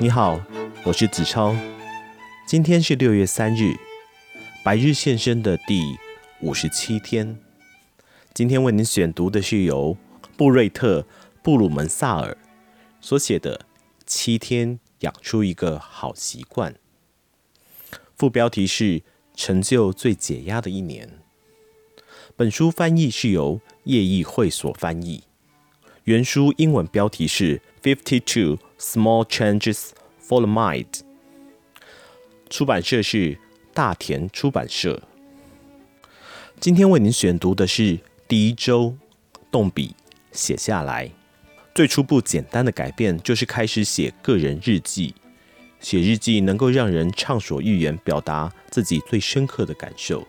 你好，我是子超。今天是六月三日，白日现身的第五十七天。今天为您选读的是由布瑞特·布鲁门萨尔所写的《七天养出一个好习惯》。副标题是“成就最解压的一年”。本书翻译是由叶义会所翻译。原书英文标题是 Fifty Two Small Changes for the Mind。出版社是大田出版社。今天为您选读的是第一周，动笔写下来。最初步简单的改变就是开始写个人日记。写日记能够让人畅所欲言，表达自己最深刻的感受，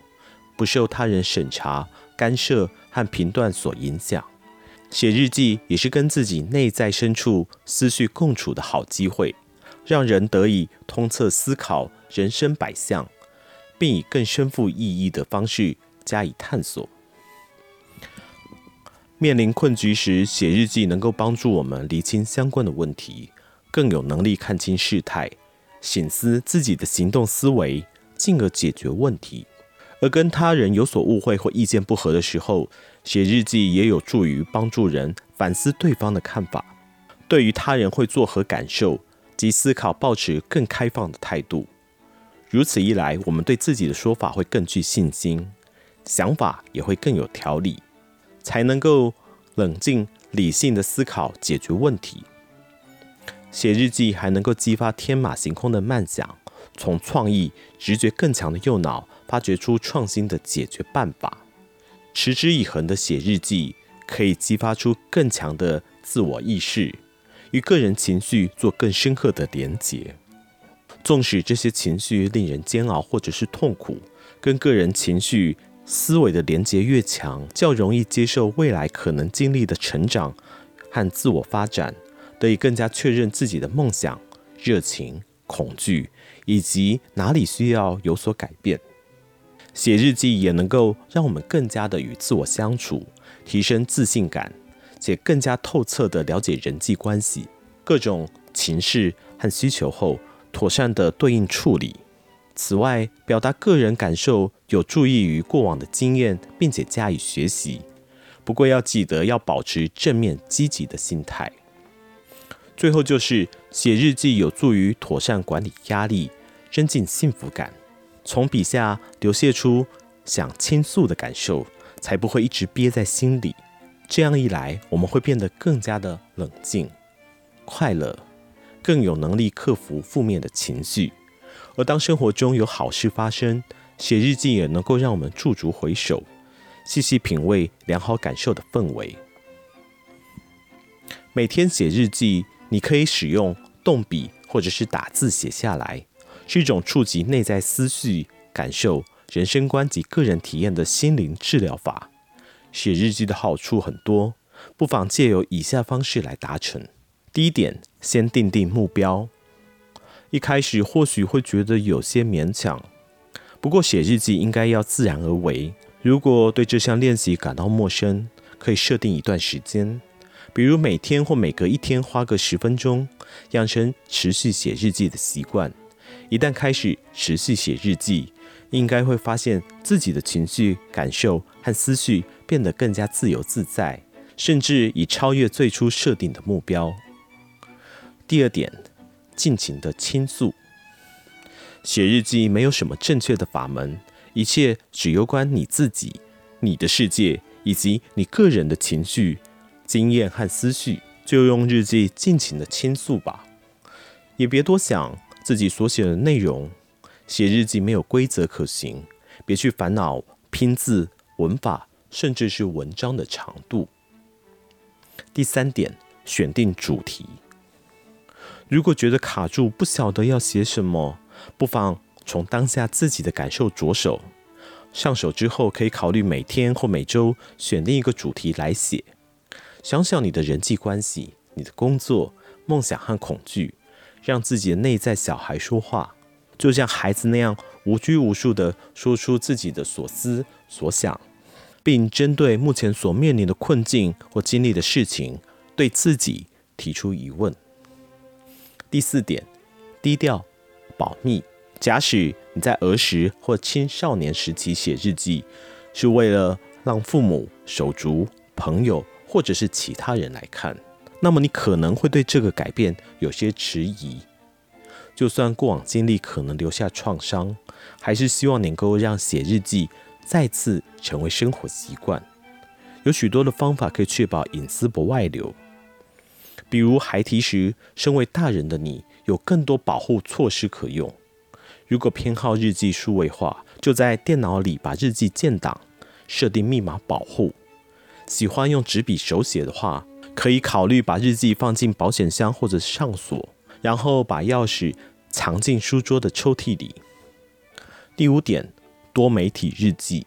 不受他人审查、干涉和评断所影响。写日记也是跟自己内在深处思绪共处的好机会，让人得以通彻思考人生百相，并以更深富意义的方式加以探索。面临困局时，写日记能够帮助我们厘清相关的问题，更有能力看清事态，省思自己的行动思维，进而解决问题。而跟他人有所误会或意见不合的时候，写日记也有助于帮助人反思对方的看法，对于他人会作何感受及思考，保持更开放的态度。如此一来，我们对自己的说法会更具信心，想法也会更有条理，才能够冷静理性的思考解决问题。写日记还能够激发天马行空的漫想，从创意、直觉更强的右脑。发掘出创新的解决办法，持之以恒的写日记可以激发出更强的自我意识，与个人情绪做更深刻的连结。纵使这些情绪令人煎熬或者是痛苦，跟个人情绪思维的连结越强，较容易接受未来可能经历的成长和自我发展，得以更加确认自己的梦想、热情、恐惧以及哪里需要有所改变。写日记也能够让我们更加的与自我相处，提升自信感，且更加透彻地了解人际关系、各种情势和需求后，妥善的对应处理。此外，表达个人感受有助益于过往的经验，并且加以学习。不过要记得要保持正面积极的心态。最后就是写日记有助于妥善管理压力，增进幸福感。从笔下流泻出想倾诉的感受，才不会一直憋在心里。这样一来，我们会变得更加的冷静、快乐，更有能力克服负面的情绪。而当生活中有好事发生，写日记也能够让我们驻足回首，细细品味良好感受的氛围。每天写日记，你可以使用动笔或者是打字写下来。是一种触及内在思绪、感受、人生观及个人体验的心灵治疗法。写日记的好处很多，不妨借由以下方式来达成。第一点，先定定目标。一开始或许会觉得有些勉强，不过写日记应该要自然而为。如果对这项练习感到陌生，可以设定一段时间，比如每天或每隔一天花个十分钟，养成持续写日记的习惯。一旦开始持续写日记，应该会发现自己的情绪、感受和思绪变得更加自由自在，甚至已超越最初设定的目标。第二点，尽情的倾诉。写日记没有什么正确的法门，一切只攸关你自己、你的世界以及你个人的情绪、经验和思绪。就用日记尽情的倾诉吧，也别多想。自己所写的内容，写日记没有规则可行，别去烦恼拼字、文法，甚至是文章的长度。第三点，选定主题。如果觉得卡住，不晓得要写什么，不妨从当下自己的感受着手。上手之后，可以考虑每天或每周选定一个主题来写。想想你的人际关系、你的工作、梦想和恐惧。让自己的内在小孩说话，就像孩子那样无拘无束地说出自己的所思所想，并针对目前所面临的困境或经历的事情，对自己提出疑问。第四点，低调、保密。假使你在儿时或青少年时期写日记，是为了让父母、手足、朋友或者是其他人来看，那么你可能会对这个改变有些迟疑。就算过往经历可能留下创伤，还是希望能够让写日记再次成为生活习惯。有许多的方法可以确保隐私不外流，比如孩提时，身为大人的你有更多保护措施可用。如果偏好日记数位化，就在电脑里把日记建档，设定密码保护。喜欢用纸笔手写的话，可以考虑把日记放进保险箱或者上锁，然后把钥匙藏进书桌的抽屉里。第五点，多媒体日记。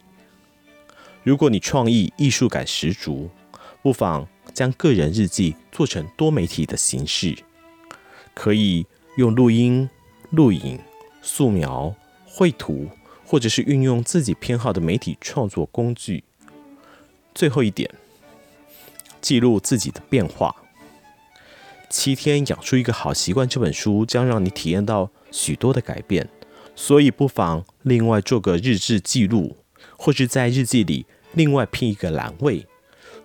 如果你创意艺术感十足，不妨将个人日记做成多媒体的形式，可以用录音、录影。素描、绘图，或者是运用自己偏好的媒体创作工具。最后一点，记录自己的变化。七天养出一个好习惯这本书将让你体验到许多的改变，所以不妨另外做个日志记录，或是在日记里另外拼一个栏位，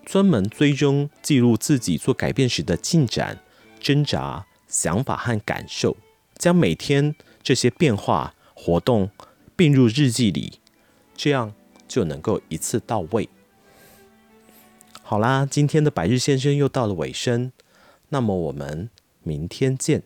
专门追踪记录自己做改变时的进展、挣扎、想法和感受，将每天。这些变化活动并入日记里，这样就能够一次到位。好啦，今天的百日先生又到了尾声，那么我们明天见。